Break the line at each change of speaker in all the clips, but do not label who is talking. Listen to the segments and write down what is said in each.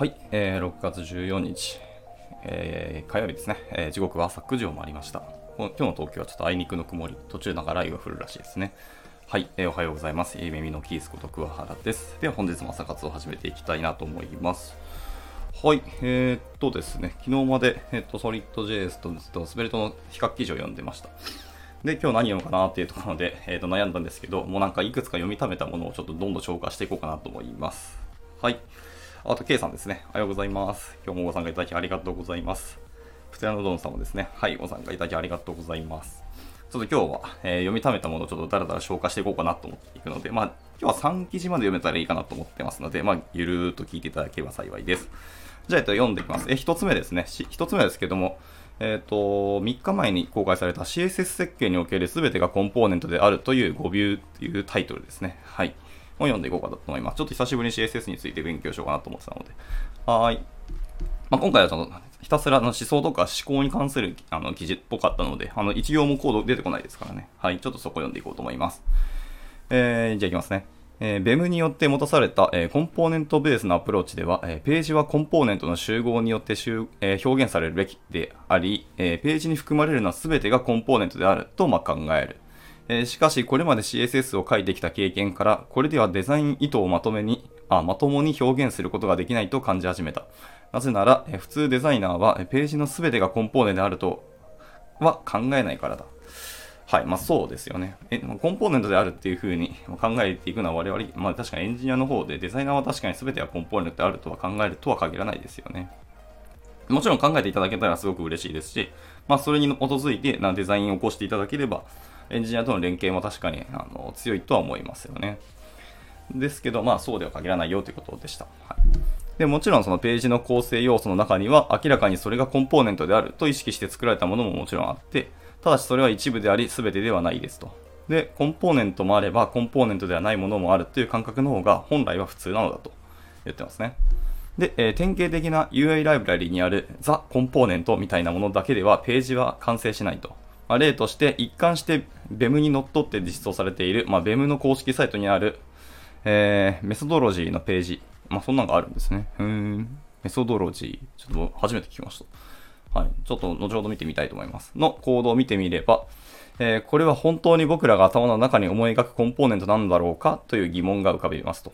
はい、えー、6月14日、えー、火曜日ですね、えー、時刻は朝9時を回りました。今日の東京はちょっとあいにくの曇り、途中なんか雷雨が降るらしいですね。はい、えー、おはようございます。えー、耳のキースこと桑原です。では本日も朝活を始めていきたいなと思います。はい、えー、っとですね、昨日まで、えー、っと、ソリッド JS ととスベルトの比較記事を読んでました。で、今日何読むかなっていうところで、えー、と悩んだんですけど、もうなんかいくつか読みためたものをちょっとどんどん消化していこうかなと思います。はい。あと、K さんですね。おはようございます。今日もご参加いただきありがとうございます。プテラノドンさんもですね。はい、ご参加いただきありがとうございます。ちょっと今日は、えー、読みためたものをちょっとだらだら消化していこうかなと思っていくので、まあ、今日は3記事まで読めたらいいかなと思ってますので、まあ、ゆるーっと聞いていただければ幸いです。じゃあ、えっと、読んでいきます。え、1つ目ですね。1つ目ですけども、えっ、ー、と、3日前に公開された CSS 設計における全てがコンポーネントであるという語ビューっていうタイトルですね。を読んでいこうかと思います。ちょっと久しぶりに CSS について勉強しようかなと思ってたので。はい。まあ、今回はそのひたすらの思想とか思考に関するあの記事っぽかったので、あの一行もコード出てこないですからね。はい。ちょっとそこ読んでいこうと思います。えー、じゃあいきますね。えー、BEM によって持たされた、えー、コンポーネントベースのアプローチでは、えー、ページはコンポーネントの集合によって集、えー、表現されるべきであり、えー、ページに含まれるのは全てがコンポーネントであると、まあ、考える。えー、しかし、これまで CSS を書いてきた経験から、これではデザイン意図をまとめに、あまともに表現することができないと感じ始めた。なぜなら、えー、普通デザイナーは、ページの全てがコンポーネントであるとは考えないからだ。はい、まあそうですよね。えコンポーネントであるっていう風に考えていくのは我々、まあ確かにエンジニアの方でデザイナーは確かに全てはコンポーネントであるとは考えるとは限らないですよね。もちろん考えていただけたらすごく嬉しいですし、まあそれに基づいてなデザインを起こしていただければ、エンジニアとの連携も確かにあの強いとは思いますよね。ですけど、まあそうでは限らないよということでした。はい、でもちろんそのページの構成要素の中には明らかにそれがコンポーネントであると意識して作られたものももちろんあって、ただしそれは一部であり全てではないですと。で、コンポーネントもあればコンポーネントではないものもあるという感覚の方が本来は普通なのだと言ってますね。で、えー、典型的な UI ライブラリにあるザ・コンポーネントみたいなものだけではページは完成しないと。まあ、例として一貫して BEM にのっとって実装されている、まあ、BEM の公式サイトにある、えー、メソドロジーのページ。まあ、そんなのがあるんですね。うん。メソドロジー。ちょっと初めて聞きました。はい。ちょっと後ほど見てみたいと思います。のコードを見てみれば、えー、これは本当に僕らが頭の中に思い描くコンポーネントなんだろうかという疑問が浮かびますと。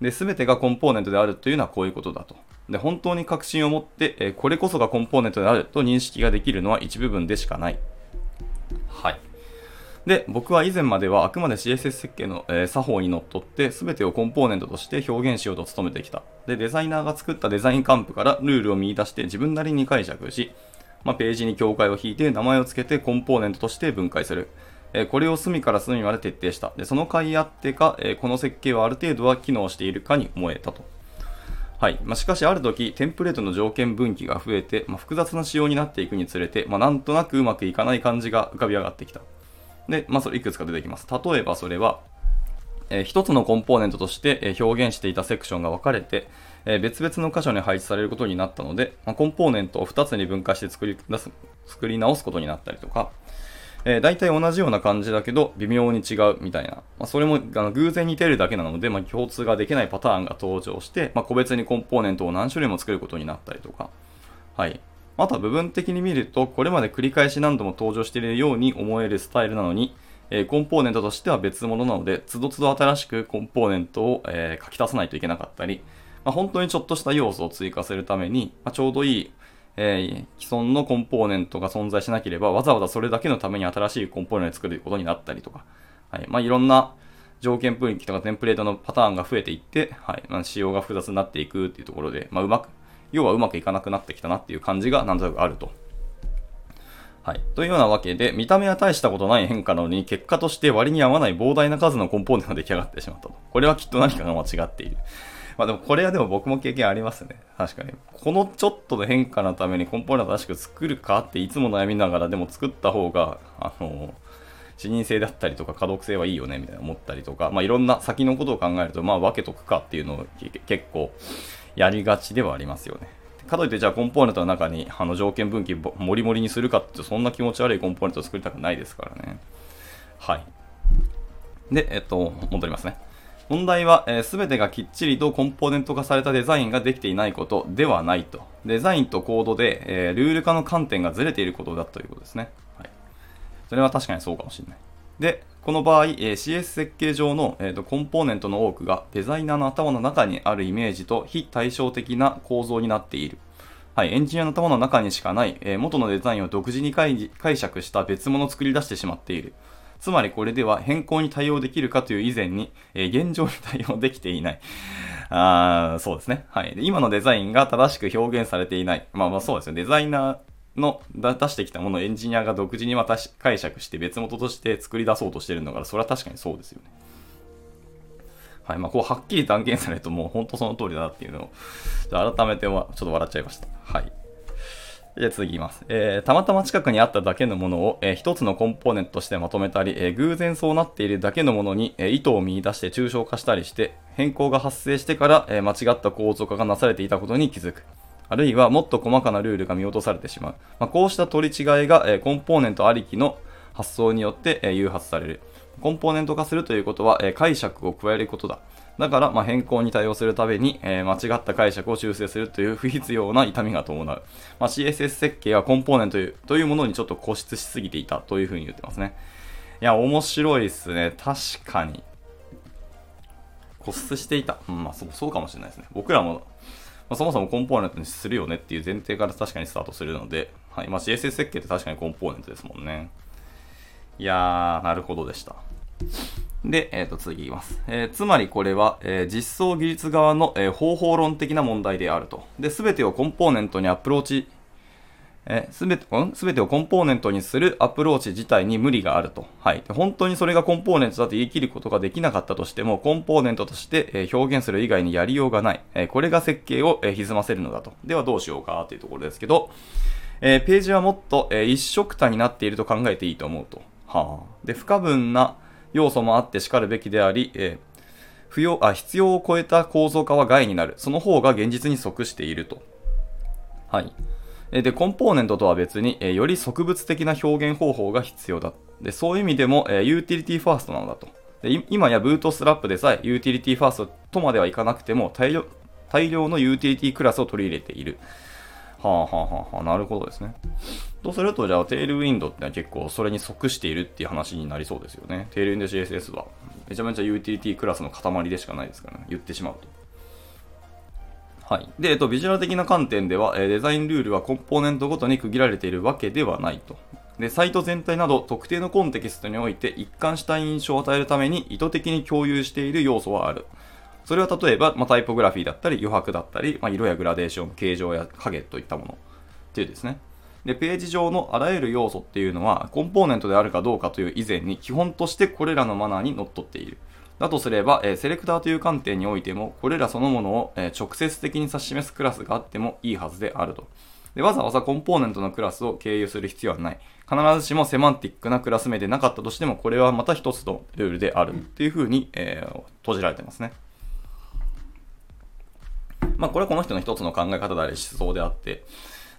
で、すべてがコンポーネントであるというのはこういうことだと。で、本当に確信を持って、えー、これこそがコンポーネントであると認識ができるのは一部分でしかな。い。で、僕は以前まではあくまで CSS 設計の、えー、作法にのっとって全てをコンポーネントとして表現しようと努めてきた。で、デザイナーが作ったデザインカンプからルールを見出して自分なりに解釈し、まあ、ページに境界を引いて名前を付けてコンポーネントとして分解する。えー、これを隅から隅まで徹底した。で、その甲斐あってか、えー、この設計はある程度は機能しているかに思えたと。はいまあ、しかしある時テンプレートの条件分岐が増えて、まあ、複雑な仕様になっていくにつれて、まあ、なんとなくうまくいかない感じが浮かび上がってきたで、まあ、それいくつか出てきます例えばそれは、えー、一つのコンポーネントとして表現していたセクションが分かれて、えー、別々の箇所に配置されることになったので、まあ、コンポーネントを2つに分解して作り出す作り直すことになったりとか、えー、大体同じような感じだけど微妙に違うみたいな。まあ、それもあの偶然似てるだけなので、まあ、共通ができないパターンが登場して、まあ、個別にコンポーネントを何種類も作ることになったりとか。はい。あとは部分的に見ると、これまで繰り返し何度も登場しているように思えるスタイルなのに、えー、コンポーネントとしては別物なので、つどつど新しくコンポーネントを、えー、書き足さないといけなかったり、まあ、本当にちょっとした要素を追加するために、まあ、ちょうどいいえー、既存のコンポーネントが存在しなければ、わざわざそれだけのために新しいコンポーネントを作ることになったりとか、はい。まあ、いろんな条件分岐とかテンプレートのパターンが増えていって、はい。まあ、仕様が複雑になっていくっていうところで、まあ、うまく、要はうまくいかなくなってきたなっていう感じがなんとなくあると。はい。というようなわけで、見た目は大したことない変化なのに、結果として割に合わない膨大な数のコンポーネントが出来上がってしまったと。これはきっと何かが間違っている。まあでもこれはでも僕も経験ありますね。確かに。このちょっとの変化のためにコンポーネントらしく作るかっていつも悩みながらでも作った方が、あの、視認性だったりとか可読性はいいよねみたいな思ったりとか、まあいろんな先のことを考えると、まあ分けとくかっていうのを結構やりがちではありますよね。かといってじゃあコンポーネントの中にあの条件分岐もりもりにするかってそんな気持ち悪いコンポーネントを作りたくないですからね。はい。で、えっと、戻りますね。問題は、えー、全てがきっちりとコンポーネント化されたデザインができていないことではないと。デザインとコードで、えー、ルール化の観点がずれていることだということですね。はい。それは確かにそうかもしれない。で、この場合、えー、CS 設計上の、えーと、コンポーネントの多くがデザイナーの頭の中にあるイメージと非対称的な構造になっている。はい、エンジニアの頭の中にしかない、えー、元のデザインを独自に解釈した別物を作り出してしまっている。つまりこれでは変更に対応できるかという以前に、えー、現状に対応できていない。あそうですね。はい。今のデザインが正しく表現されていない。まあまあそうですね。デザイナーの出してきたものをエンジニアが独自にまた解釈して別物として作り出そうとしてるんだから、それは確かにそうですよね。はい。まあ、こう、はっきり断言されるともう本当その通りだなっていうのを、改めてはちょっと笑っちゃいました。はい。じゃあ次いきます。えー、たまたま近くにあっただけのものを、えー、一つのコンポーネントとしてまとめたり、えー、偶然そうなっているだけのものに、え意図を見出して抽象化したりして、変更が発生してから、え間違った構造化がなされていたことに気づく。あるいはもっと細かなルールが見落とされてしまう。まあ、こうした取り違いが、えコンポーネントありきの発想によって、え誘発される。コンポーネント化するということは、え解釈を加えることだ。だから、ま変更に対応するために、えー、間違った解釈を修正するという不必要な痛みが伴う。まあ、CSS 設計はコンポーネントというものにちょっと固執しすぎていたというふうに言ってますね。いや、面白いですね。確かに。固執していた。うん、まあそう、そうかもしれないですね。僕らも、まあ、そもそもコンポーネントにするよねっていう前提から確かにスタートするので、はい。まあ、CSS 設計って確かにコンポーネントですもんね。いやー、なるほどでした。で、えー、と次いきます、えー、つまりこれは、えー、実装技術側の、え、方法論的な問題であると。で、すべてをコンポーネントにアプローチ、すべて、すべてをコンポーネントにするアプローチ自体に無理があると。はい。本当にそれがコンポーネントだと言い切ることができなかったとしても、コンポーネントとして、表現する以外にやりようがない。これが設計を、歪ませるのだと。ではどうしようかというところですけど、えページはもっと、え一緒くたになっていると考えていいと思うと。はあ。で、不可分な、要素もあってしかるべきであり、えー、不要あ必要を超えた構造化は害になる。その方が現実に即していると。はい。で、コンポーネントとは別に、えより植物的な表現方法が必要だ。で、そういう意味でも、え utility first なのだと。で今や Bootstrap でさえ utility first とまではいかなくても大量大量のユーティリティクラスを取り入れている。はあはあはあはあ、なるほどですね。とすると、じゃあ、テールウィンドってのは結構それに即しているっていう話になりそうですよね。テールウィンド CSS はめちゃめちゃユーティリティクラスの塊でしかないですからね。言ってしまうと。はい。で、えっと、ビジュアル的な観点では、えデザインルールはコンポーネントごとに区切られているわけではないと。で、サイト全体など特定のコンテキストにおいて一貫した印象を与えるために意図的に共有している要素はある。それは例えば、まあ、タイポグラフィーだったり余白だったり、まあ、色やグラデーション、形状や影といったものっていうですね。で、ページ上のあらゆる要素っていうのは、コンポーネントであるかどうかという以前に、基本としてこれらのマナーにのっとっている。だとすれば、え、セレクターという観点においても、これらそのものを、え、直接的に指し示すクラスがあってもいいはずであると。でわざわざコンポーネントのクラスを経由する必要はない。必ずしもセマンティックなクラス名でなかったとしても、これはまた一つのルールであるっていうふうに、えー、閉じられてますね。まあ、これはこの人の一つの考え方であり思想であって、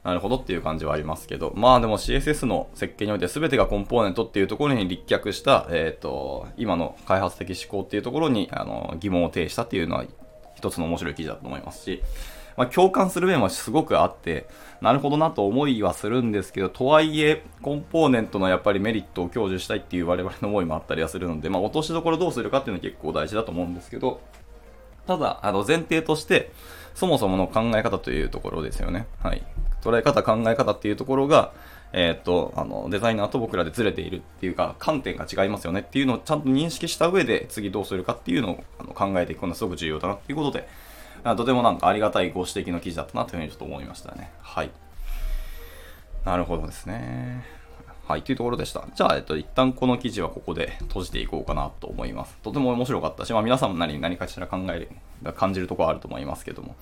なるほどっていう感じはありますけど、まあでも CSS の設計において全てがコンポーネントっていうところに立脚した、えっ、ー、と、今の開発的思考っていうところにあの疑問を呈したっていうのは一つの面白い記事だと思いますし、まあ、共感する面はすごくあって、なるほどなと思いはするんですけど、とはいえ、コンポーネントのやっぱりメリットを享受したいっていう我々の思いもあったりはするので、まあ、落としどころどうするかっていうのは結構大事だと思うんですけど、ただ、あの、前提として、そもそもの考え方というところですよね。はい。捉え方、考え方っていうところが、えっ、と、あの、デザイナーと僕らでずれているっていうか、観点が違いますよねっていうのをちゃんと認識した上で、次どうするかっていうのをあの考えていくのはすごく重要だなっていうことで、とてもなんかありがたいご指摘の記事だったなというふうにちょっと思いましたね。はい。なるほどですね。はい、というところでした。じゃあ、えっと、一旦この記事はここで閉じていこうかなと思います。とても面白かったし、まあ皆さんも何何かしら考える、感じるところあると思いますけども。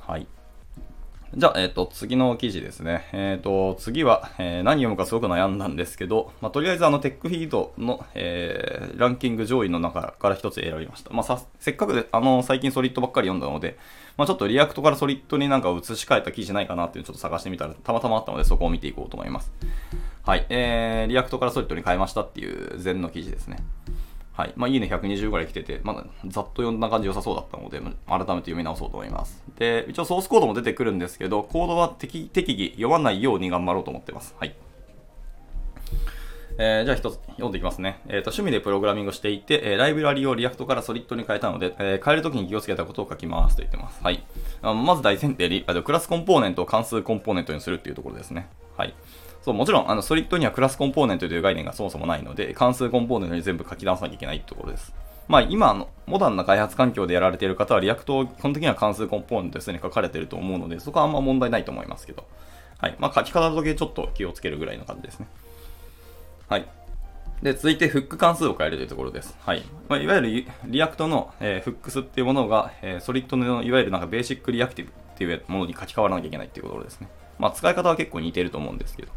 はい。じゃあ、えっ、ー、と、次の記事ですね。えっ、ー、と、次は、えー、何読むかすごく悩んだんですけど、まあ、とりあえずあの、 TechFeed の、えー、ランキング上位の中から一つ選びました。まあ、さ、せっかくで、あの、最近 Solid ばっかり読んだので、まあ、ちょっと React から Solid になんか移し替えた記事ないかなっていうのをちょっと探してみたら、たまたまあったので、そこを見ていこうと思います。はい。えー、 React から Solid に変えましたっていう前の記事ですね。はい。まあ、いいね120ぐらい来てて、まだざっと読んだ感じ良さそうだったので、改めて読み直そうと思います。で、一応ソースコードも出てくるんですけど、コードは適適宜読まないように頑張ろうと思ってます。はい。えー、じゃあ一つ読んでいきますね。えっ、ー、と、趣味でプログラミングをしていて、えー、ライブラリを React から Solid に変えたので、えー、変えるときに気をつけたことを書きますと言ってます。はい。まず大前提に、クラスコンポーネントを関数コンポーネントにするっていうところですね。はい。そう、もちろん、あの、 Solid にはクラスコンポーネントという概念がそもそもないので、関数コンポーネントに全部書き直さなきゃいけないってところです。まあ、今の、モダンな開発環境でやられている方は、 React を基本的には関数コンポーネントですでに書かれていると思うので、そこはあんま問題ないと思いますけど。はい。まあ、書き方だけちょっと気をつけるぐらいの感じですね。はい。で、続いてフック関数を変えるというところです。はい。まあ、いわゆる React の、えー、 Hooks っていうものが、えー、 Solid のいわゆるなんか basic reactive っていうものに書き換わらなきゃいけないっていうところですね。まあ、使い方は結構似てると思うんですけど。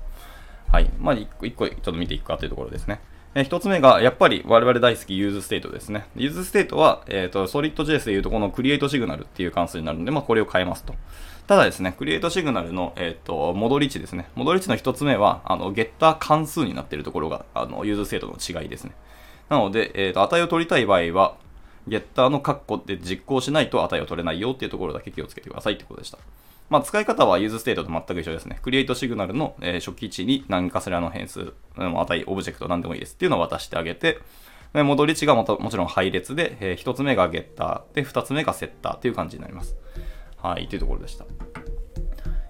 はい。まあ、一個一個ちょっと見ていくかというところですね。えー、一つ目が、やっぱり我々大好き useState ですね。 useState は、えっ、ー、と、 Solid JS でいうとこの createSignal っていう関数になるので、まあ、これを変えますと。ただですね、 createSignal の、えっ、ー、と、戻り値ですね。戻り値の一つ目は、あの、ゲッター関数になっているところが、あの、 useState の違いですね。なので、えっ、と、値を取りたい場合は、ゲッターの括弧で実行しないと値を取れないよっていうところだけ気をつけてくださいってことでした。まあ、使い方は useState と全く一緒ですね。 createSignal の、え、初期値に何かしらの変数、値、オブジェクト何でもいいですっていうのを渡してあげて、戻り値がももちろん配列で、え、1つ目がゲッターで、2つ目がセッターっていう感じになります。はい、というところでした。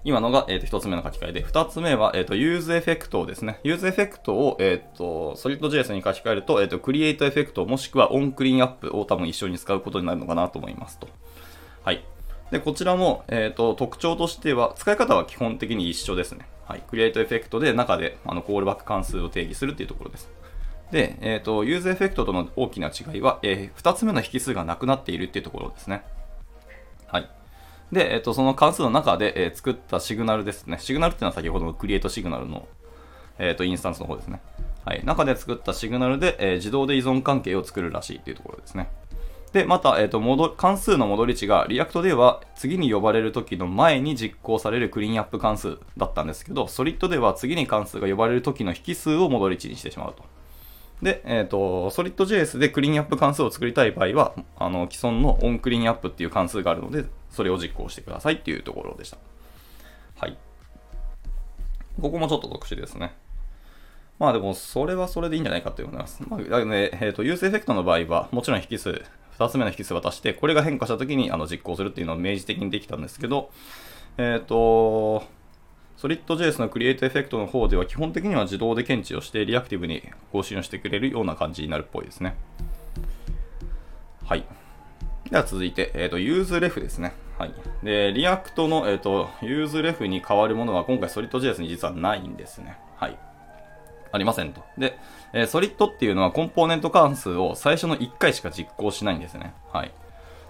今のが、えー、と1つ目の書き換えで、2つ目は、えー、と useEffect をですね。 useEffect を、えー、と SolidJS に書き換えると、えー、と createEffect もしくは onCleanup を多分一緒に使うことになるのかなと思いますと。はい。で、こちらも、えっ、と、特徴としては、使い方は基本的に一緒ですね。はい。 createEffect で中で、あの、コールバック関数を定義するっていうところです。で、えっ、ー、と、 useEffect との大きな違いは、えー、2つ目の引数がなくなっているっていうところですね。はい。で、えっ、と、その関数の中で、えー、作ったシグナルですね。シグナルっていうのは先ほどの createSignal の、えっ、と、インスタンスの方ですね。はい。中で作ったシグナルで、え自動で依存関係を作るらしいっていうところですね。で、また、えっ、と、戻、関数の戻り値が、 React では次に呼ばれる時の前に実行されるクリーンアップ関数だったんですけど、 Solid では次に関数が呼ばれる時の引数を戻り値にしてしまうと。で、えっ、ー、と、 Solid JS でクリーンアップ関数を作りたい場合は、あの、既存の onCleanup っていう関数があるので、それを実行してくださいっていうところでした。はい。ここもちょっと特殊ですね。まあでも、それはそれでいいんじゃないかと思います。まあ、ね、えっ、ー、と、 useEffect の場合は、もちろん引数2つ目の引数渡して、これが変化した時にあの実行するっていうのを明示的にできたんですけど、えっ、ー、と、SolidJS の Create エフェクトの方では基本的には自動で検知をしてリアクティブに更新をしてくれるような感じになるっぽいですね。はい。では続いて、えっ、ー、と、 useRef ですね。はい。で、 React の、えっ、ー、と、 useRef に変わるものは今回 SolidJS に実はないんですね。はい。ありませんと。で、えー、 Solid っていうのはコンポーネント関数を最初の1回しか実行しないんですね。はい。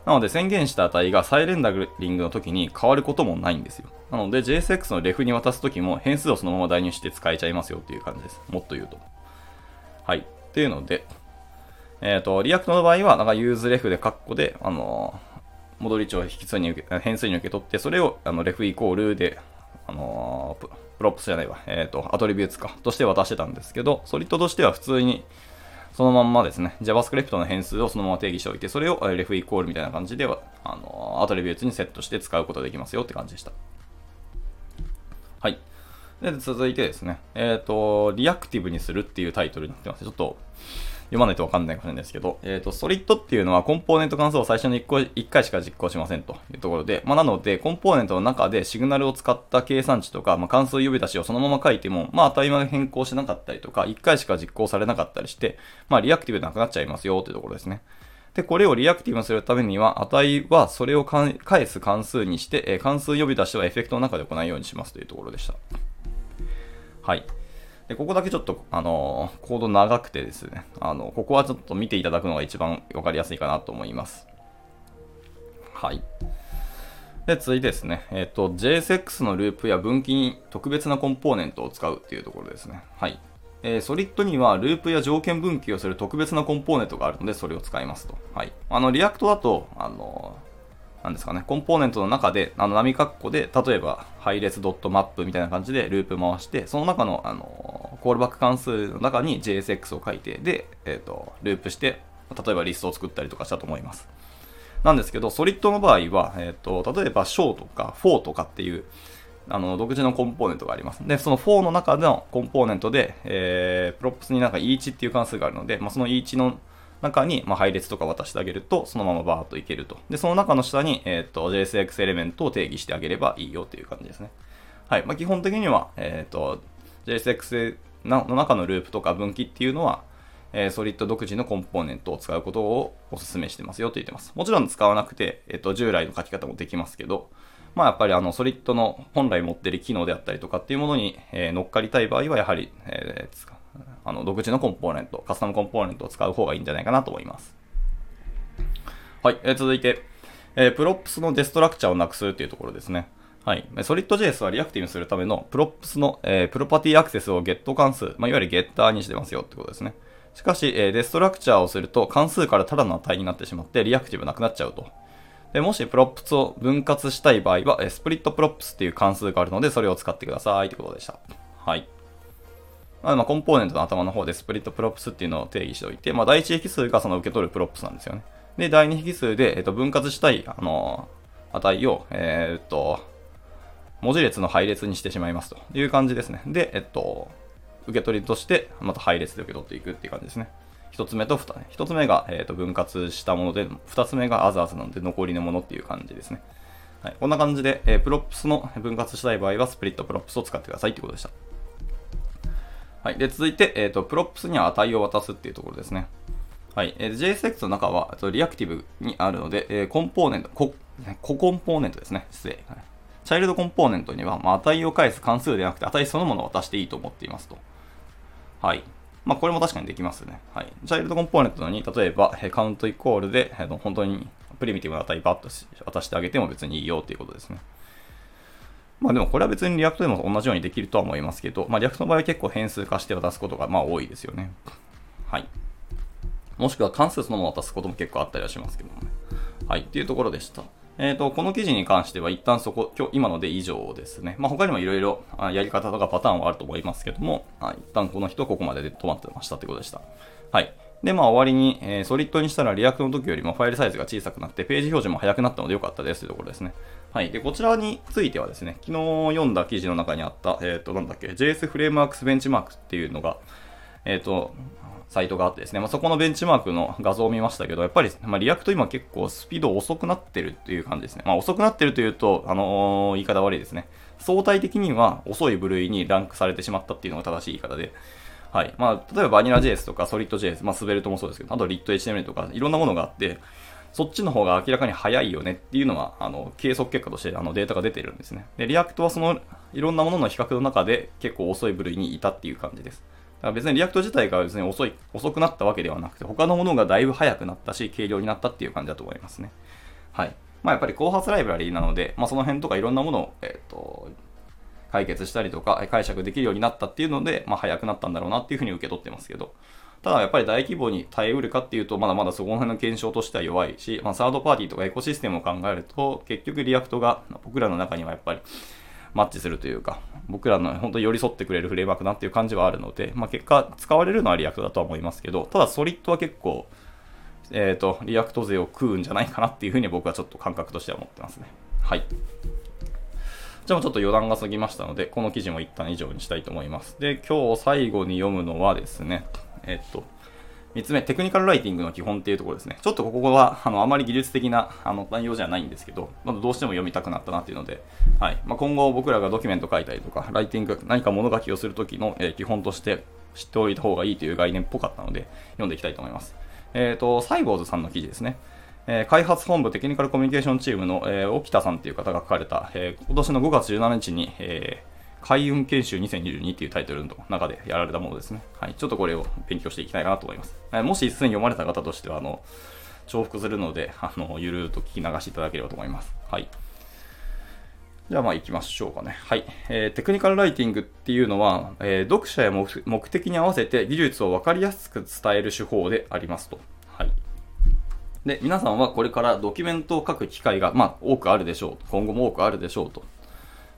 なので宣言した値が再レンダリングの時に変わることもないんですよ。なので JSX の ref に渡す時も変数をそのまま代入して使えちゃいますよっていう感じです。もっと言うと。はい。っていうので、えっ、ー、と、 React の場合は、なんか useRef でカッコで、あのー、戻り値を引数に受け、変数に受け取って、それをあの ref イコールで、あのー、 props じゃないわ、えっ、ー、と、 attributes か、として渡してたんですけど、 Solid としては普通に、そのまんまですね、JavaScript の変数をそのまま定義しておいて、それを ref イコールみたいな感じでは、あの、 attributes にセットして使うことができますよって感じでした。はい。で、続いてですね、えっ、ー、と、リアクティブにするっていうタイトルになってます。ちょっと、読まないとわかんないかもしれないですけど、えっ、ー、と、 Solid っていうのはコンポーネント関数を最初の 1, 個1回しか実行しませんというところで、まあ、なので、コンポーネントの中でシグナルを使った計算値とか、まあ、関数呼び出しをそのまま書いても、まあ、値まで変更しなかったりとか、1回しか実行されなかったりして、まあ、リアクティブでなくなっちゃいますよというところですね。で、これをリアクティブにするためには、値はそれを返す関数にして、え関数呼び出しはエフェクトの中で行うようにしますというところでした。はい。で、ここだけちょっと、あの、コード長くてですね、あの、ここはちょっと見ていただくのが一番わかりやすいかなと思います。はい。で、続いてですね、えっ、ー、と、JSX のループや分岐に特別なコンポーネントを使うっていうところですね。はい。えー、 Solid にはループや条件分岐をする特別なコンポーネントがあるので、それを使いますと。はい。あの、 React だと、あのなんですかね、コンポーネントの中で、あの、波括弧で、例えば、配列 .map みたいな感じでループ回して、その中の、あの、コールバック関数の中に JSX を書いて、で、えっ、ー、と、ループして、例えばリストを作ったりとかしたと思います。なんですけど、 Solid の場合は、えっ、ー、と、例えば show とか for とかっていう、あの、独自のコンポーネントがあります。で、その4の中のコンポーネントで、えー、 props になんか each っていう関数があるので、まあ、その each の中に、ま、配列とか渡してあげると、そのままバーっといけると。で、その中の下に、えっ、と、JSX エレメントを定義してあげればいいよっていう感じですね。はい。まあ、基本的には、えっ、と、JSX の中のループとか分岐っていうのは、えー、 Solid 独自のコンポーネントを使うことをお勧めしてますよと言ってます。もちろん使わなくて、えっ、と、従来の書き方もできますけど、まあやっぱりあの Solid の本来持ってる機能であったりとかっていうものに、え、乗っかりたい場合はやはり、えー、あの独自のコンポーネント、カスタムコンポーネントを使う方がいいんじゃないかなと思います。はい、えー、続いて、えー、 props の destructure をなくすっていうところですね。はい。 SolidJS はリアクティブにするための props の、えー、プロパティアクセスをゲット関数、まあ、いわゆるゲッターにしてますよってことですね。しかし、えー、 destructure をすると関数からただの値になってしまってリアクティブなくなっちゃうと。でもし props を分割したい場合は、えー、 splitProps っていう関数があるので、それを使ってくださいってことでした。はい。まあ、コンポーネントの頭の方で splitProps っていうのを定義しておいて、まあ、第一引数がその受け取る props なんですよね。で、第二引数で、えっと、分割したい、あの、値を、えー、っと、文字列の配列にしてしまいますという感じですね。で、えっと、受け取りとして、また配列で受け取っていくっていう感じですね。一つ目と二、一つ目が、えー、と分割したもので、二つ目がアザーズなので残りのものっていう感じですね。はい、こんな感じで、えー、 props の分割したい場合は splitProps を使ってくださいってことでした。はい。で、続いて、えっ、ー、と、 props には値を渡すっていうところですね。はい。えー、JSX の中は、リアクティブにあるので、えー、コンポーネント、コ、ココンポーネントですね。失礼。はい、チャイルドコンポーネントには、まあ、値を返す関数ではなくて、値そのものを渡していいと思っていますと。はい。まあ、これも確かにできますね。はい。チャイルドコンポーネントに、例えば、 count イコールで、本当にプリミティブな値バッと渡してあげても別にいいよっていうことですね。まあでもこれは別に React でも同じようにできるとは思いますけど、まあ React の場合は結構変数化して渡すことがまあ多いですよね。はい。もしくは関数そのものを渡すことも結構あったりはしますけどもね。はい。っていうところでした。えっ、ー、と、この記事に関しては一旦そこ、今日、今ので以上ですね。まあ他にもいろいろやり方とかパターンはあると思いますけども、一旦この人ここまでで止まってましたってことでした。はい。で、まあ終わりに、えー、 Solid にしたら React の時よりもファイルサイズが小さくなってページ表示も速くなったので良かったですというところですね。はい。で、こちらについてはですね、昨日読んだ記事の中にあった、えっ、ー、と、なんだっけ、JS フレームワークスベンチマークっていうのが、えっ、ー、と、サイトがあってですね、まあ、そこのベンチマークの画像を見ましたけど、やっぱり、まあ、 React 今結構スピード遅くなってるっていう感じですね。まあ、遅くなってるというと、あのー、言い方悪いですね。相対的には遅い部類にランクされてしまったっていうのが正しい言い方で、はい。まあ、例えばバニラ JS とかソリッド JS、まあ、 Svelte もそうですけど、あとリット HTML とか、いろんなものがあって、そっちの方が明らかに早いよねっていうのは、あの、計測結果としてあのデータが出てるんですね。で、 React はその、いろんなものの比較の中で結構遅い部類にいたっていう感じです。だから別に React 自体が別に遅い、遅くなったわけではなくて、他のものがだいぶ早くなったし、軽量になったっていう感じだと思いますね。はい。まあやっぱり後発ライブラリーなので、まあその辺とかいろんなものを、えっ、ー、と、解決したりとか解釈できるようになったっていうので、まあ早くなったんだろうなっていうふうに受け取ってますけど、ただやっぱり大規模に耐えうるかっていうと、まだまだそこの辺の検証としては弱いし、まあ、サードパーティーとかエコシステムを考えると、結局 React が僕らの中にはやっぱりマッチするというか、僕らの本当に寄り添ってくれるフレームワークなっていう感じはあるので、まあ、結果使われるのは React だとは思いますけど、ただ Solid は結構、えっ、ー、と、 React 勢を食うんじゃないかなっていうふうに僕はちょっと感覚としては思ってますね。はい。じゃあちょっと余談が過ぎましたので、この記事も一旦以上にしたいと思います。で、今日最後に読むのはですね、えっと、3つ目、テクニカルライティングの基本っていうところですね。ちょっとここは、あの、あまり技術的なあの内容じゃないんですけど、まだどうしても読みたくなったなっていうので、はい。まあ、今後僕らがドキュメント書いたりとか、ライティング、何か物書きをするときの、えー、基本として知っておいた方がいいという概念っぽかったので、読んでいきたいと思います。えっ、ー、と、サイボーズさんの記事ですね。えー、開発本部テクニカルコミュニケーションチームの、えー、沖田さんという方が書かれた、えー、今年の5月17日に、え海運研修2022っていうタイトルの中でやられたものですね。はい。ちょっとこれを勉強していきたいかなと思います。えもしすでに読まれた方としては、あの、重複するので、あの、ゆるーと聞き流していただければと思います。はい。じゃあまあ行きましょうかね。はい。えー、テクニカルライティングっていうのは、えー、読者や目的に合わせて技術を分かりやすく伝える手法でありますと。で、皆さんはこれからドキュメントを書く機会が、まあ、多くあるでしょう。今後も多くあるでしょうと。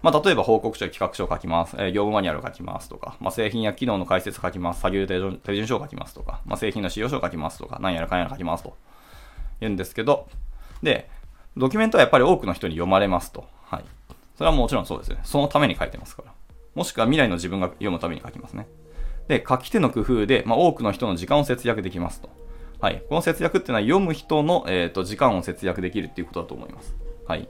まあ、例えば報告書や企画書を書きます、えー、業務マニュアルを書きますとか、まあ、製品や機能の解説書きます、作業手順手順書を書きますとか、まあ、製品の使用書を書きますとか、何やらかんやら書きますと言うんですけど、で、ドキュメントはやっぱり多くの人に読まれますと。はい。それはもちろんそうですね。そのために書いてますから。もしくは未来の自分が読むために書きますね。で、書き手の工夫で、まあ、多くの人の時間を節約できますと。はい。この節約っていうのは読む人の、えーと、時間を節約できるっていうことだと思います。はい。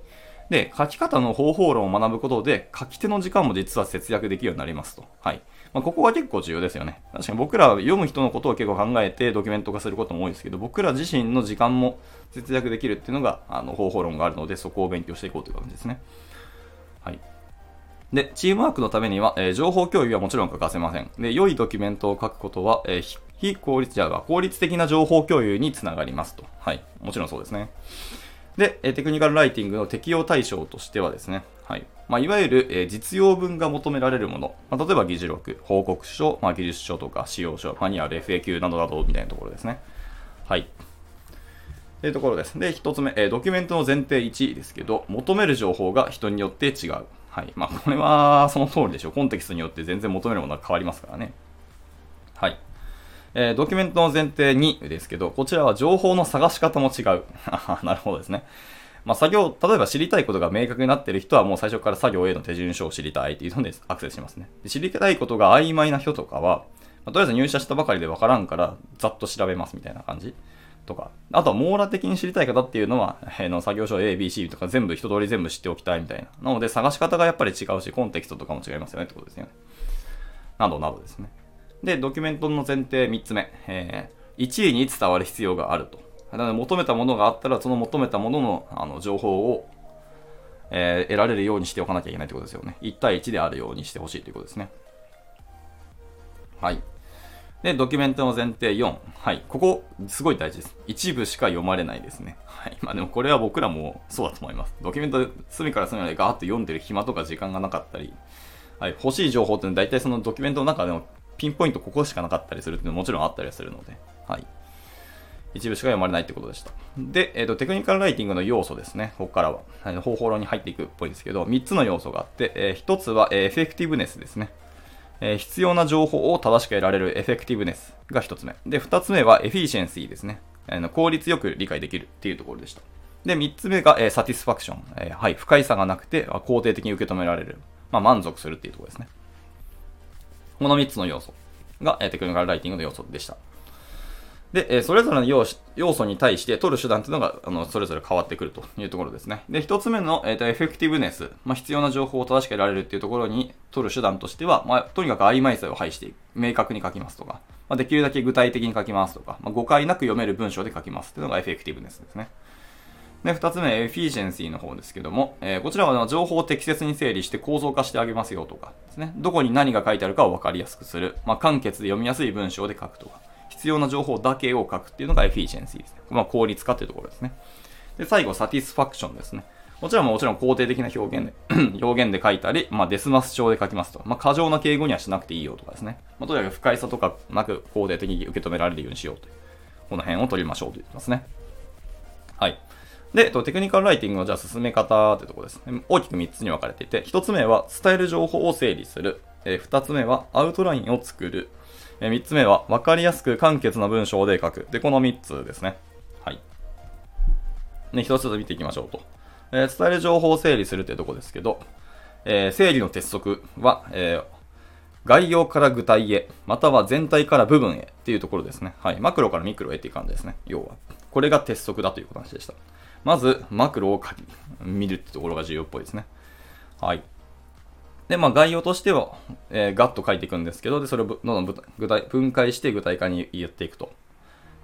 で、書き方の方法論を学ぶことで、書き手の時間も実は節約できるようになりますと。はい。まあ、ここは結構重要ですよね。確かに僕らは読む人のことを結構考えてドキュメント化することも多いですけど、僕ら自身の時間も節約できるっていうのが、あの、方法論があるので、そこを勉強していこうという感じですね。はい。で、チームワークのためには、えー、情報共有はもちろん欠かせません。で、良いドキュメントを書くことは、えー、非効率、じゃあ、効率的な情報共有につながりますと。はい。もちろんそうですね。で、テクニカルライティングの適用対象としてはですね、はい。まあ、いわゆる、え実用文が求められるもの。まあ、例えば議事録、報告書、まあ、技術書とか使用書、マニュアル、FAQ などなどみたいなところですね。はい。というところです。で、一つ目、えドキュメントの前提1ですけど、求める情報が人によって違う。はい。まあ、これはその通りでしょう。コンテキストによって全然求めるものが変わりますからね。はい。えー、ドキュメントの前提2ですけど、こちらは情報の探し方も違う。なるほどですね。まあ、作業、例えば知りたいことが明確になっている人はもう最初から作業への手順書を知りたいっていうのでアクセスしますね。で知りたいことが曖昧な人とかは、まあ、とりあえず入社したばかりでわからんからざっと調べますみたいな感じとか。あとは網羅的に知りたい方っていうのは、えー、の作業書 A、B、C とか全部一通り全部知っておきたいみたいな。なので探し方がやっぱり違うし、コンテキストとかも違いますよねってことですよね。などなどですね。で、ドキュメントの前提3つ目、えー、1位に伝わる必要があると。なので、求めたものがあったら、その求めたもののあの情報を、えー、得られるようにしておかなきゃいけないということですよね。1対1であるようにしてほしいということですね。はい。で、ドキュメントの前提4。はい。ここ、すごい大事です。一部しか読まれないですね。はい。まあでもこれは僕らもそうだと思います。ドキュメント隅から隅までガーッと読んでる暇とか時間がなかったり、はい。欲しい情報っていうのは大体そのドキュメントの中でもピンポイントここしかなかったりするっていうのももちろんあったりするので、はい。一部しか読まれないってことでした。で、えっ、ー、と、テクニカルライティングの要素ですね。ここからは。はい、方法論に入っていくっぽいですけど、3つの要素があって、えー、1つは、え、 effectiveness ですね。えー、必要な情報を正しく得られる effectiveness が1つ目。で、2つ目は efficiency ですね。えー、効率よく理解できるっていうところでした。で、3つ目が、えー、 satisfaction。えー、はい、不快さがなくて、肯定的に受け止められる。まあ、満足するっていうところですね。この3つの要素。が、えテクニカルライティングの要素でした。で、えそれぞれの要要素に対して取る手段というのが、あの、それぞれ変わってくるというところですね。で、一つ目の、え、ー、と、エフェクティブネス。まあ、必要な情報を正しく得られるっていうところに取る手段としては、まあ、とにかく曖昧さを排していく。明確に書きますとか、まあ、できるだけ具体的に書きますとか、ま、誤解なく読める文章で書きますっていうのがエフェクティブネスですね。で、二つ目、 efficiency の方ですけども、えー、こちらは情報を適切に整理して構造化してあげますよとかですね。どこに何が書いてあるかを分かりやすくする。まあ、簡潔で読みやすい文章で書くとか。必要な情報だけを書くっていうのが efficiency ですね。まあ、効率化っていうところですね。で、最後、 satisfaction ですね。こちらももちろん肯定的な表現で 表現で書いたり、まあ、デスマス調で書きますと。まあ、過剰な敬語にはしなくていいよとかですね。まあ、とにかく不快さとかなく肯定的に受け止められるようにしようという。この辺を取りましょうと言ってますね。はい。で、テクニカルライティングのじゃあ進め方ってところですね。大きく3つに分かれていて、1つ目は伝える情報を整理する。え2つ目はアウトラインを作る。え3つ目は分かりやすく簡潔な文章で書く。で、この3つですね。はい。ね、1つずつ見ていきましょうと。えー、伝える情報を整理するというところですけど、えー、整理の鉄則は、えー、概要から具体へ、または全体から部分へっていうところですね。はい。マクロからミクロへっていう感じですね。要は。これが鉄則だという話でした。まず、マクロを見るってところが重要っぽいですね。はい。で、まあ、概要としては、えー、ガッと書いていくんですけど、で、それをどんどん具体分解して具体化に言っていくと。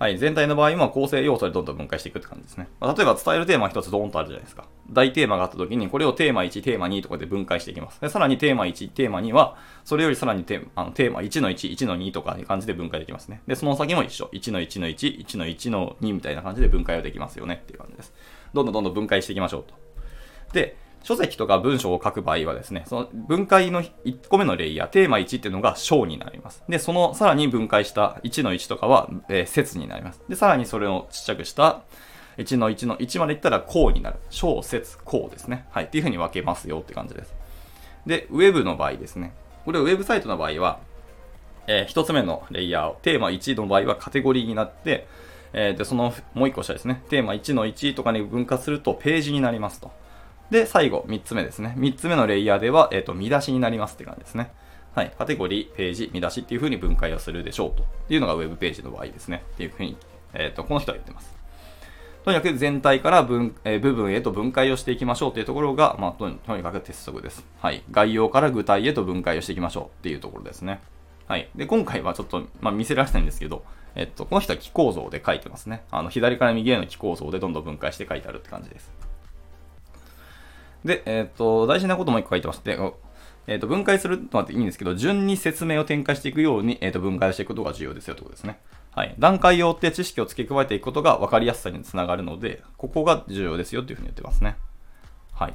はい。全体の場合は構成要素でどんどん分解していくって感じですね。まあ、例えば伝えるテーマ一つドーンとあるじゃないですか。大テーマがあった時に、これをテーマ1、テーマ2とかで分解していきます。で、さらにテーマ1、テーマ2は、それよりさらにテーマあのテーマ1の1、1の2とかいう感じで分解できますね。で、その先も一緒。1の1の1、1の1の2みたいな感じで分解はできますよねっていう感じです。どんどんどんどん分解していきましょうと。で、書籍とか文章を書く場合はですね、その分解の1個目のレイヤー、テーマ1っていうのが章になります。で、そのさらに分解した1の1とかは、えー、説になります。で、さらにそれをちっちゃくした1の1の1までいったら項になる。章、説、項ですね。はい。っていう風に分けますよって感じです。で、ウェブの場合ですね。これウェブサイトの場合は、えー、1つ目のレイヤーを、テーマ1の場合はカテゴリーになって、えー、で、そのもう1個下ですね、テーマ1の1とかに分割するとページになりますと。で、最後、3つ目ですね。3つ目のレイヤーでは、えっ、ー、と、見出しになりますって感じですね。はい。カテゴリー、ページ、見出しっていう風に分解をするでしょうというのが Web ページの場合ですね。っていう風に、えっ、ー、と、この人は言ってます。とにかく全体から分、えー、部分へと分解をしていきましょうというところが、まあ、とにかく鉄則です。はい。概要から具体へと分解をしていきましょうっていうところですね。はい。で、今回はちょっと、まあ、見せられないんですけど、えっと、この人は気構造で書いてますね。あの、左から右への気構造でどんどん分解して書いてあるって感じです。で、えっと、大事なこともう一個書いてまして、えっ、と、分解するのはいいんですけど、順に説明を展開していくように、えっ、と、分解していくことが重要ですよということですね。はい。段階を追って知識を付け加えていくことが分かりやすさにつながるので、ここが重要ですよというふうに言ってますね。はい。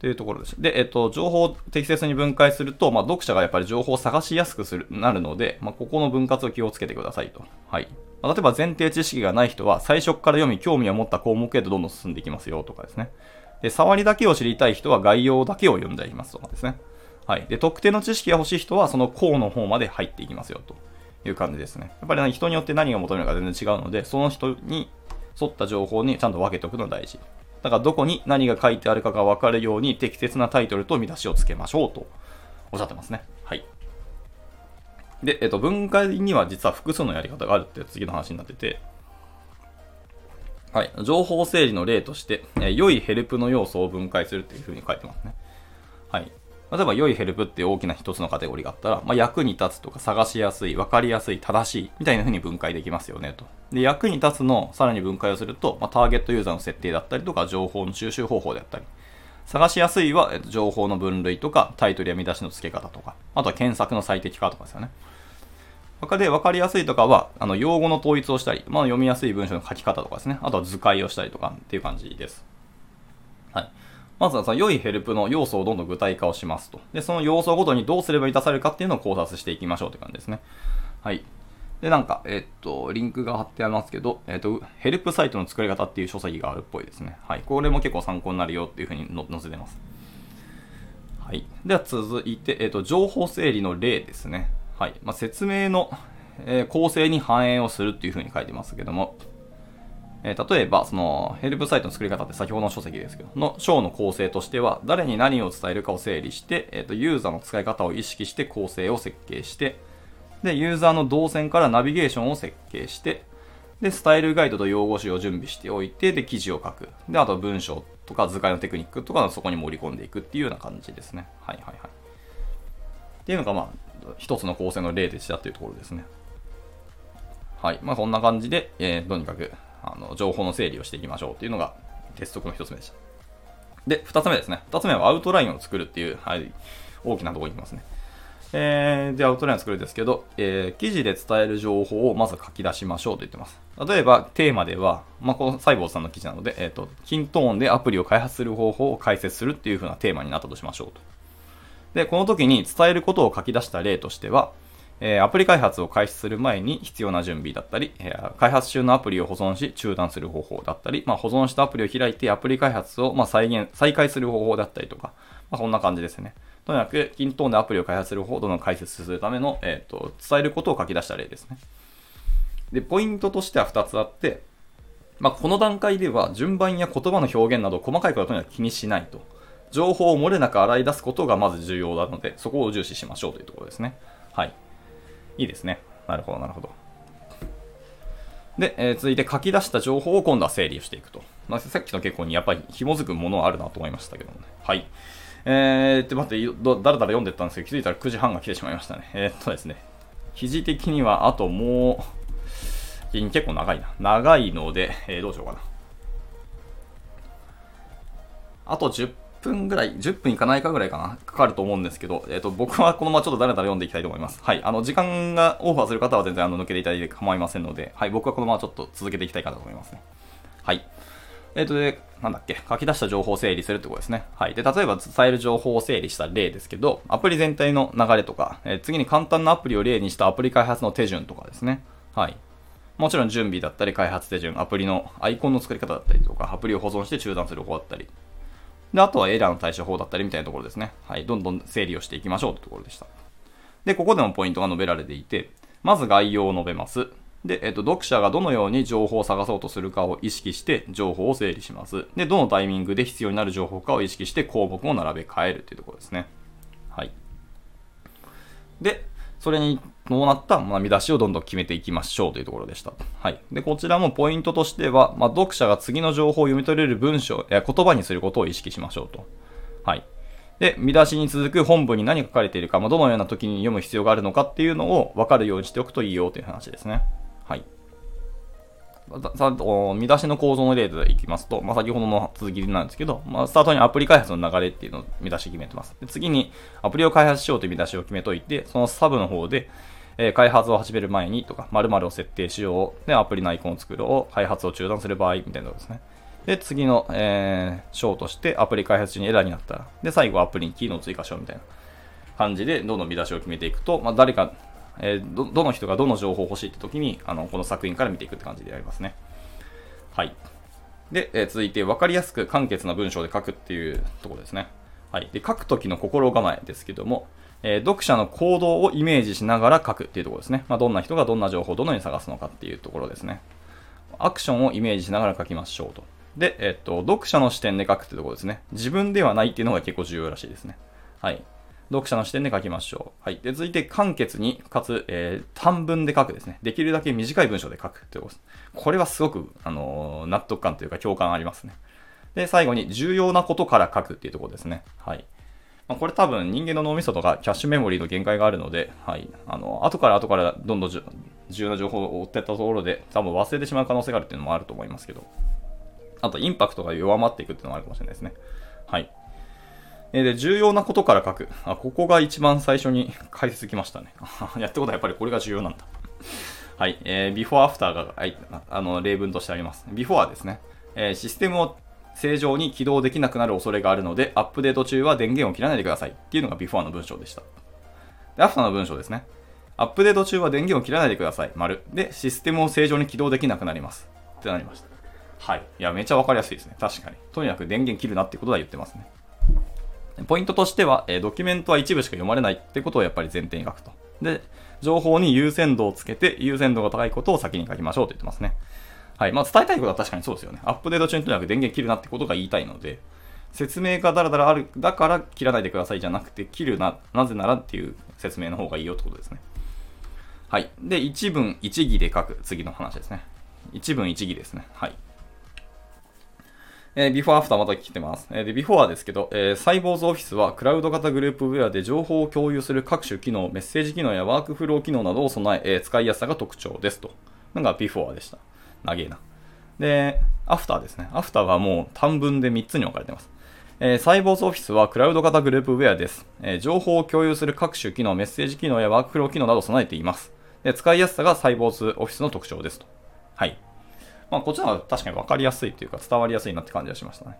というところです。で、えっと、情報を適切に分解すると、まあ、読者がやっぱり情報を探しやすくする、なるので、まあ、ここの分割を気をつけてくださいと。はい。まあ、例えば前提知識がない人は、最初から読み、興味を持った項目へとどんどん進んでいきますよとかですね。で、触りだけを知りたい人は概要だけを読んでいますとかですね。はい。で、特定の知識が欲しい人は、その項の方まで入っていきますよという感じですね。やっぱり、ね、人によって何が求めるか全然違うので、その人に沿った情報にちゃんと分けておくのが大事。だからどこに何が書いてあるかが分かるように適切なタイトルと見出しをつけましょうとおっしゃってますね。はい。で、えっと、分解には実は複数のやり方があるって次の話になってて、はい。情報整理の例として、え良いヘルプの要素を分解するっていうふうに書いてますね。はい。例えば、良いヘルプっていう大きな一つのカテゴリーがあったら、まあ、役に立つとか探しやすい、分かりやすい、正しい、みたいな風に分解できますよねと。で、役に立つのさらに分解をすると、まあ、ターゲットユーザーの設定だったりとか、情報の収集方法であったり、探しやすいは、えっと、情報の分類とか、タイトルや見出しの付け方とか、あとは検索の最適化とかですよね。他で分かりやすいとかは、あの、用語の統一をしたり、まあ、読みやすい文章の書き方とかですね。あとは図解をしたりとかっていう感じです。まずはその良いヘルプの要素をどんどん具体化をしますと。で、その要素ごとにどうすれば満たされるかっていうのを考察していきましょうって感じですね。はい。で、なんか、えっと、リンクが貼ってありますけど、えっと、ヘルプサイトの作り方っていう書籍があるっぽいですね。はい。これも結構参考になるよっていうふうに載せてます。はい。では続いて、えっと、情報整理の例ですね。はい。まあ、説明の、えー、構成に反映をするっていうふうに書いてますけども、え、例えば、その、ヘルプサイトの作り方って先ほどの書籍ですけど、の章の構成としては、誰に何を伝えるかを整理して、えっ、と、ユーザーの使い方を意識して構成を設計して、で、ユーザーの動線からナビゲーションを設計して、で、スタイルガイドと用語集を準備しておいて、で、記事を書く。で、あと文章とか図解のテクニックとかそこに盛り込んでいくっていうような感じですね。はいはいはい。っていうのが、まあ、一つの構成の例でしたっていうところですね。はい。まあ、そんな感じで、えー、とにかく、あの、情報の整理をしていきましょうっていうのが、鉄則の一つ目でした。で、二つ目ですね。二つ目はアウトラインを作るっていう、はい、大きなところに行きますね。えー、で、アウトラインを作るんですけど、えー、記事で伝える情報をまず書き出しましょうと言ってます。例えば、テーマでは、まあ、このサイボーズさんの記事なので、えっ、ー、と、キントーンでアプリを開発する方法を解説するっていう風なテーマになったとしましょうと。で、この時に伝えることを書き出した例としては、えー、アプリ開発を開始する前に必要な準備だったり、えー、開発中のアプリを保存し中断する方法だったり、まあ、保存したアプリを開いてアプリ開発をま再現、再開する方法だったりとか、まあ、そんな感じですね。とにかく、均等でアプリを開発する方法をどんどん解説するための、えーと、伝えることを書き出した例ですね。で、ポイントとしては2つあって、まあ、この段階では順番や言葉の表現など細かいことはとには気にしないと。情報を漏れなく洗い出すことがまず重要なので、そこを重視しましょうというところですね。はい。いいですね。なるほど、なるほど。で、えー、続いて書き出した情報を今度は整理をしていくと。まあ、さっきの結構にやっぱり紐づくものはあるなと思いましたけどもね。はい。えー、って待って、だらだら読んでったんですけど、気づいたら9時半が来てしまいましたね。えー、っとですね。記事的にはあともう、結構長いな。長いので、えー、どうしようかな。あと10 1分ぐらい、10分いかないかぐらいかな、かかると思うんですけど、えっ、ー、と、僕はこのままちょっとだらだら読んでいきたいと思います。はい。あの、時間がオーバーする方は全然あの抜けていただいて構いませんので、はい。僕はこのままちょっと続けていきたいかなと思いますね。はい。えっ、ー、と、で、なんだっけ、書き出した情報を整理するってことですね。はい。で、例えば伝える情報を整理した例ですけど、アプリ全体の流れとか、えー、次に簡単なアプリを例にしたアプリ開発の手順とかですね。はい。もちろん準備だったり、開発手順、アプリのアイコンの作り方だったりとか、アプリを保存して中断する方だったり、で、あとはエラーの対処法だったりみたいなところですね。はい。どんどん整理をしていきましょうというところでした。で、ここでもポイントが述べられていて、まず概要を述べます。で、えっと、読者がどのように情報を探そうとするかを意識して情報を整理します。で、どのタイミングで必要になる情報かを意識して項目を並べ替えるというところですね。はい。で、それに伴った、ま見出しをどんどん決めていきましょうというところでした。はい。で、こちらもポイントとしては、まあ、読者が次の情報を読み取れる文章や言葉にすることを意識しましょうと。はい。で、見出しに続く本文に何書かれているか、まあ、どのような時に読む必要があるのかっていうのを分かるようにしておくといいよという話ですね。はい。さ見出しの構造の例でいきますと、まあ、先ほどの続きなんですけど、まあ、スタートにアプリ開発の流れっていうのを見出し決めてます。で次にアプリを開発しようという見出しを決めといて、そのサブの方で、え、開発を始める前にとか、〇〇を設定しよう、で、アプリのアイコンを作ろう、開発を中断する場合みたいなことですね。で、次の、えー、章としてアプリ開発中にエラーになったら、で、最後アプリに機能を追加しようみたいな感じで、どんどん見出しを決めていくと、まあ、誰かえー、ど、どの人がどの情報欲しいって時に、あの、この作品から見ていくって感じでやりますね。はい。で、えー、続いて、分かりやすく簡潔な文章で書くっていうところですね。はい。で、書くときの心構えですけども、えー、読者の行動をイメージしながら書くっていうところですね。まあ、どんな人がどんな情報をどのように探すのかっていうところですね。アクションをイメージしながら書きましょうと。で、えっと、読者の視点で書くっていうところですね。自分ではないっていうのが結構重要らしいですね。はい。読者の視点で書きましょう。はい。で、続いて、簡潔に、かつ、えー、短文で書くですね。できるだけ短い文章で書くということです。これはすごく、あのー、納得感というか共感ありますね。で、最後に、重要なことから書くっていうところですね。はい。まあ、これ多分人間の脳みそとかキャッシュメモリーの限界があるので、はい。あの、後から後からどんどん重要な情報を追ってったところで、多分忘れてしまう可能性があるっていうのもあると思いますけど。あと、インパクトが弱まっていくっていうのもあるかもしれないですね。はい。で、重要なことから書く。あ、ここが一番最初に 解説きましたね。やってことはやっぱりこれが重要なんだ。はい。えー、before after が、はい、あの、例文としてあります。before ですね。えー、システムを正常に起動できなくなる恐れがあるので、アップデート中は電源を切らないでください。っていうのが before の文章でした。で、after の文章ですね。アップデート中は電源を切らないでください。丸。で、システムを正常に起動できなくなります。ってなりました。はい。いや、めちゃわかりやすいですね。確かに。とにかく電源切るなってことは言ってますね。ポイントとしては、えドキュメントは一部しか読まれないってことをやっぱり前提に書くと。で、情報に優先度をつけて、優先度が高いことを先に書きましょうと言ってますね。はい。まあ、伝えたいことは確かにそうですよね。アップデート中にとにかく電源切るなってことが言いたいので、説明がだらだらある、だから切らないでくださいじゃなくて、切るな、なぜならっていう説明の方がいいよってことですね。はい。で、一文一義で書く次の話ですね。一文一義ですね。はい。えー、ビフォーアフターまた来てます。えー、で、ビフォーですけど、えー、サイボウズオフィスはクラウド型グループウェアで情報を共有する各種機能、メッセージ機能やワークフロー機能などを備え、えー、使いやすさが特徴ですと。のがビフォーでした。長えな。で、アフターですね。アフターはもう短文で3つに分かれてます。えー、サイボウズオフィスはクラウド型グループウェアです、えー。情報を共有する各種機能、メッセージ機能やワークフロー機能などを備えています。で使いやすさがサイボーズオフィスの特徴ですと。はい。まあ、こっちの方が確かに分かりやすいというか伝わりやすいなって感じがしましたね。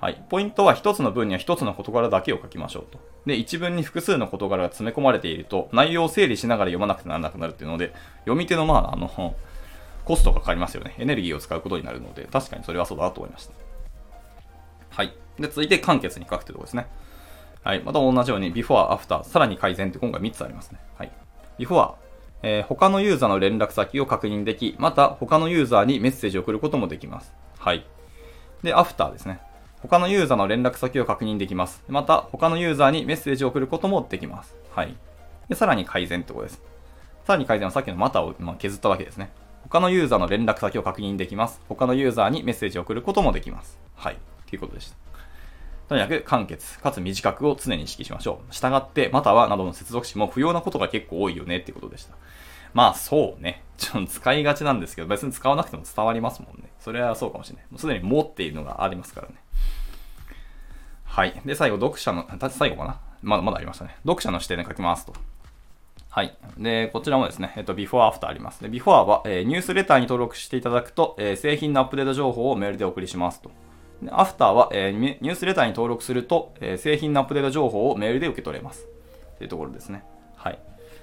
はい。ポイントは一つの文には一つの事柄だけを書きましょうと。で、一文に複数の事柄が詰め込まれていると、内容を整理しながら読まなくてならなくなるっていうので、読み手の、まあ、あの、コストがかかりますよね。エネルギーを使うことになるので、確かにそれはそうだなと思いました。はい。で、続いて簡潔に書くというところですね。はい。また同じように、before, after、さらに改善って今回3つありますね。はい。before、えー、他のユーザーの連絡先を確認でき、また他のユーザーにメッセージを送ることもできます。はい。で、after ですね。他のユーザーの連絡先を確認できます。また、他のユーザーにメッセージを送ることもできます。はい。で、さらに改善ってことです。さらに改善はさっきのまたを、ま削ったわけですね。他のユーザーの連絡先を確認できます。他のユーザーにメッセージを送ることもできます。はい。ということでした。とにかく簡潔、かつ短くを常に意識しましょう。従って、またはなどの接続詞も不要なことが結構多いよねってことでした。まあそうね。ちょっと使いがちなんですけど、別に使わなくても伝わりますもんね。それはそうかもしれない。もうすでにもっていうのがありますからね。はい。で、最後、読者の、最後かな？まだまだありましたね。読者の視点で書きますと。はい。で、こちらもですね、えっと、before, after あります。で、before は、えー、ニュースレターに登録していただくと、えー、製品のアップデート情報をメールでお送りしますと。で、after は、えー、ニュースレターに登録すると、えー、製品のアップデート情報をメールで受け取れます。というところですね。はい。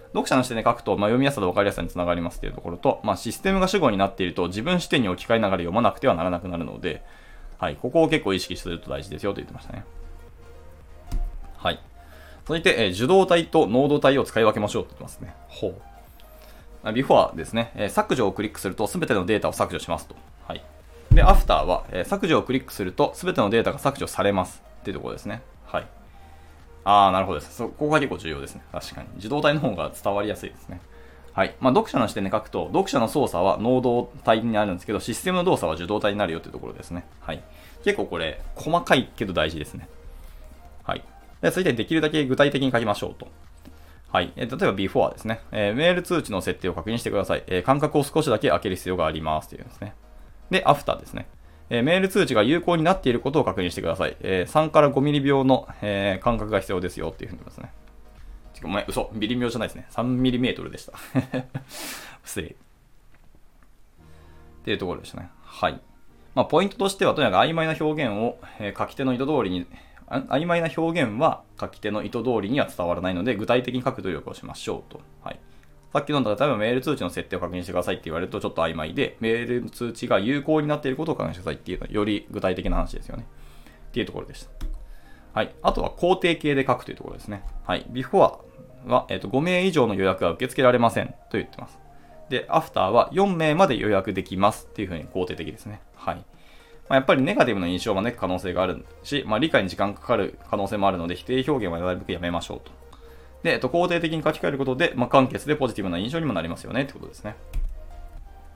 読者の視点で書くと、まあ、読みやすさと分かりやすさにつながりますというところと、まあ、システムが主語になっていると自分視点に置き換えながら読まなくてはならなくなるので、はい。ここを結構意識すると大事ですよと言ってましたね。はい。続いて、えー、受動体と濃度体を使い分けましょうと言ってますね。ほう。ビフォアですね、えー、削除をクリックすると全てのデータを削除しますと。はい。で、アフターは、えー、削除をクリックすると全てのデータが削除されますっていうところですね。はい。あー、なるほどです。そこが結構重要ですね。確かに。受動体の方が伝わりやすいですね。はい。まあ、読者の視点で書くと、読者の操作は能動体になるんですけど、システムの動作は受動体になるよっていうところですね。はい。結構これ、細かいけど大事ですね。はい。で、続いてできるだけ具体的に書きましょうと。はい。え、例えば before ですね、えー、メール通知の設定を確認してください。えー、間隔を少しだけ開ける必要がありますっていうですね。で、after ですね。えー、メール通知が有効になっていることを確認してください。えー、3から5ミリ秒の、えー、間隔が必要ですよっていうふうに言いますね。ごめん、嘘。ミリ秒じゃないですね。3ミリメートルでした。失礼。っていうところでしたね。はい。まあ、ポイントとしては、とにかく曖昧な表現を、えー、書き手の意図通りに曖昧な表現は書き手の意図通りには伝わらないので、具体的に書く努力をしましょうと。はい。さっきの例えばメール通知の設定を確認してくださいって言われるとちょっと曖昧で、メール通知が有効になっていることを確認してくださいっていうのはより具体的な話ですよね。っていうところでした。はい。あとは肯定形で書くというところですね。はい。before は、えー、と5名以上の予約は受け付けられませんと言ってます。で、after は4名まで予約できますっていうふうに肯定的ですね。はい。まあ、やっぱりネガティブな印象を招く可能性があるし、まあ、理解に時間かかる可能性もあるので、否定表現はなるべくやめましょうと。で、えっと、肯定的に書き換えることで、まあ、簡潔でポジティブな印象にもなりますよねってことですね。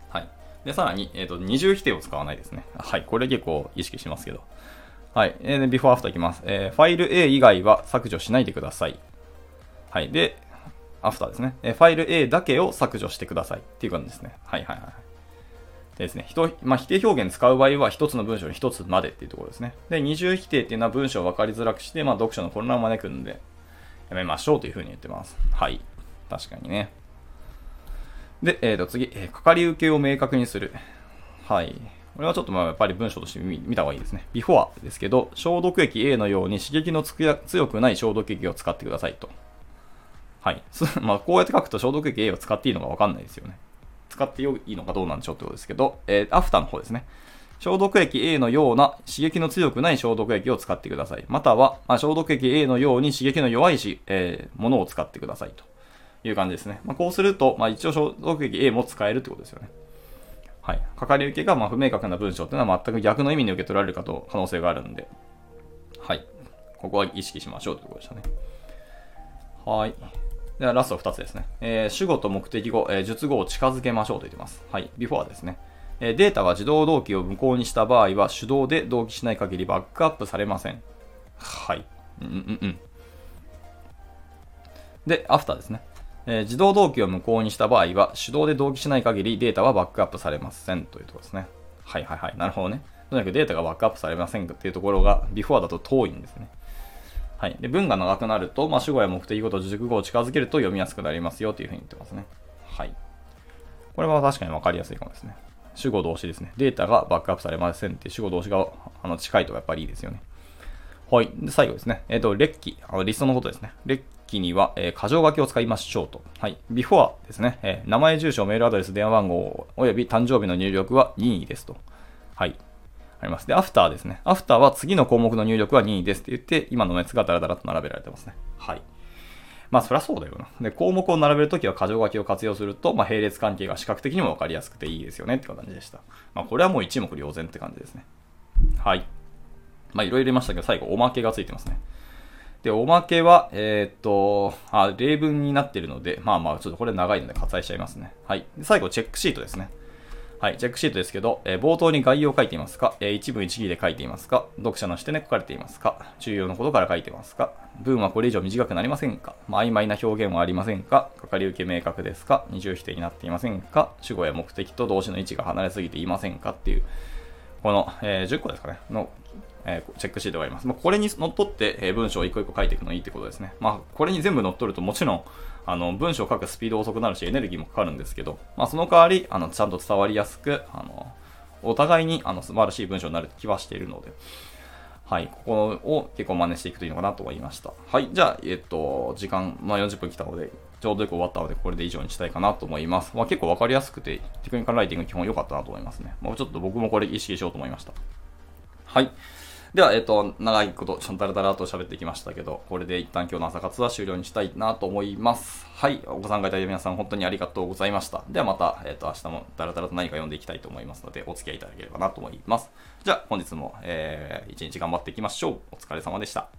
はい。で、さらに、えっと、二重否定を使わないですね。はい。これ結構意識しますけど。はい。えー、before after いきます。えー、ファイル A 以外は削除しないでください。はい。で、after ですね。えー、ファイル A だけを削除してくださいっていう感じですね。はいはいはい。ですね、まあ、否定表現使う場合は一つの文章に一つまでっていうところですね。で、二重否定っていうのは文章を分かりづらくして、まあ、読書の混乱を招くんで、やめましょうというふうに言ってます。はい。確かにね。で、えっ、ー、と次、えー、かかり受けを明確にする。はい。これはちょっとまあやっぱり文章として見た方がいいですね。before ですけど、消毒液 A のように刺激のつくや強くない消毒液を使ってくださいと。はい。まあこうやって書くと消毒液 A を使っていいのかわかんないですよね。使っていいのかどうなんでしょうってことですけど、えー、アフターの方ですね。消毒液 A のような刺激の強くない消毒液を使ってください。または、まあ、消毒液 A のように刺激の弱いし、えー、ものを使ってくださいという感じですね。まあ、こうすると、まあ、一応消毒液 A も使えるってことですよね。はい。かかり受けがま不明確な文章っていうのは全く逆の意味に受け取られるかと可能性があるんで、はい。ここは意識しましょうということでしたね。はい。ではラスト2つですね。えー、主語と目的語、えー、述語を近づけましょうと言ってます。はい。before ですね。データが自動同期を無効にした場合は手動で同期しない限りバックアップされません。はい。うんうんうん。で、after ですね。え、自動同期を無効にした場合は手動で同期しない限りデータはバックアップされませんというところですね。はいはいはい。なるほどね。とにかくデータがバックアップされませんっていうところが before だと遠いんですね。はい。で、文が長くなると、まあ、主語や目的語と熟語を近づけると読みやすくなりますよというふうに言ってますね。はい。これは確かに分かりやすいかもですね。主語動詞ですね。データがバックアップされませんって主語動詞があの近いとやっぱりいいですよね。はい。で、最後ですね。えっ、ー、と、列記。あのリストのことですね。列記には、えー、箇条書きを使いましょうと。はい。before ですね。えー、名前、住所、メールアドレス、電話番号、および誕生日の入力は任意ですと。はい。あります。で、アフターですね。アフターは次の項目の入力は任意ですって言って、今の熱がダラダラと並べられてますね。はい。まあ、そりゃそうだよな。で、項目を並べるときは箇条書きを活用すると、まあ、並列関係が視覚的にもわかりやすくていいですよねって感じでした。まあ、これはもう一目瞭然って感じですね。はい。まあ、いろいろ言いましたけど、最後、おまけがついてますね。で、おまけは、えー、っと、あ、例文になってるので、まあまあ、ちょっとこれ長いので割愛しちゃいますね。はい。最後、チェックシートですね。はい、チェックシートですけど、えー、冒頭に概要を書いていますか、えー、一文一義で書いていますか？読者の視点で書かれていますか？重要なことから書いていますか？文はこれ以上短くなりませんか、まあ、曖昧な表現はありませんか？かかり受け明確ですか？二重否定になっていませんか？主語や目的と動詞の位置が離れすぎていませんか？っていう、この、えー、10個ですかね、のえー、チェックシートがあります。まあ、これにのっとって、え、文章を一個一個書いていくのいいってことですね。まあ、これに全部乗っ取るともちろん、あの、文章を書くスピード遅くなるし、エネルギーもかかるんですけど、まあ、その代わり、あの、ちゃんと伝わりやすく、あの、お互いに、あの、素晴らしい文章になる気はしているので、はい、ここを結構真似していくといいのかなと思いました。はい、じゃあ、えっと、時間、まあ、40分来たので、ちょうどよく終わったので、これで以上にしたいかなと思います。まあ、結構わかりやすくて、テクニカルライティング基本良かったなと思いますね。まあ、ちょっと僕もこれ意識しようと思いました。はい。では、えっ、と、長いこと、ちゃんとだらだらと喋ってきましたけど、これで一旦今日の朝活は終了にしたいなと思います。はい。ご参加いただいた皆さん、本当にありがとうございました。ではまた、えっ、と、明日もだらだらと何か読んでいきたいと思いますので、お付き合いいただければなと思います。じゃあ、本日も、えー、一日頑張っていきましょう。お疲れ様でした。